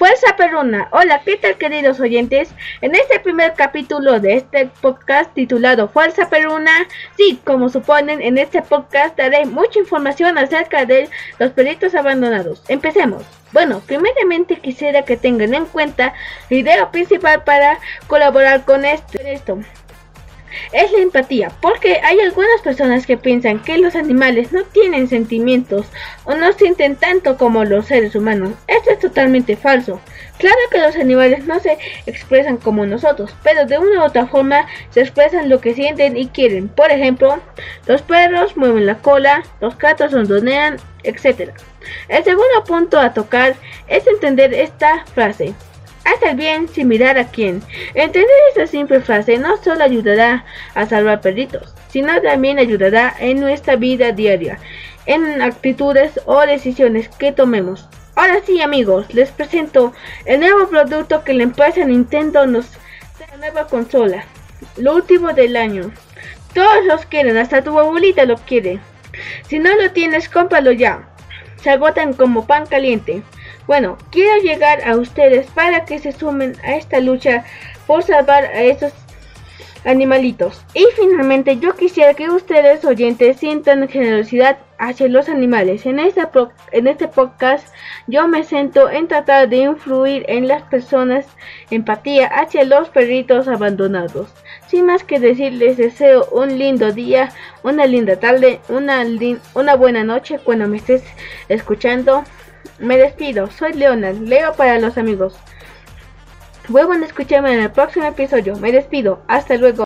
Fuerza Perruna. Hola, ¿qué tal queridos oyentes? En este primer capítulo de este podcast titulado Fuerza Perruna, sí, como suponen, en este podcast daré mucha información acerca de los perritos abandonados. Empecemos. Bueno, primeramente quisiera que tengan en cuenta la idea principal para colaborar con esto es la empatía, porque hay algunas personas que piensan que los animales no tienen sentimientos o no sienten tanto como los seres humanos. Esto es totalmente falso. Claro que los animales no se expresan como nosotros, pero de una u otra forma se expresan lo que sienten y quieren. Por ejemplo, los perros mueven la cola, los gatos rondonean, etc. El segundo punto a tocar es entender esta frase. Haz el bien sin mirar a quién. Entender esta simple frase no solo ayudará a salvar perritos, sino también ayudará en nuestra vida diaria, en actitudes o decisiones que tomemos. Ahora sí amigos, les presento el nuevo producto que la empresa Nintendo nos da la nueva consola, lo último del año. Todos los quieren, hasta tu abuelita lo quiere. Si no lo tienes, cómpralo ya. Se agotan como pan caliente. Bueno, quiero llegar a ustedes para que se sumen a esta lucha por salvar a esos animalitos. Y finalmente yo quisiera que ustedes oyentes sientan generosidad hacia los animales. En este, en este podcast yo me siento en tratar de influir en las personas empatía hacia los perritos abandonados. Sin más que decir, les deseo un lindo día, una linda tarde, una, una buena noche cuando me estés escuchando. Me despido, soy Leonard, leo para los amigos. Vuelvan a escucharme en el próximo episodio. Me despido, hasta luego.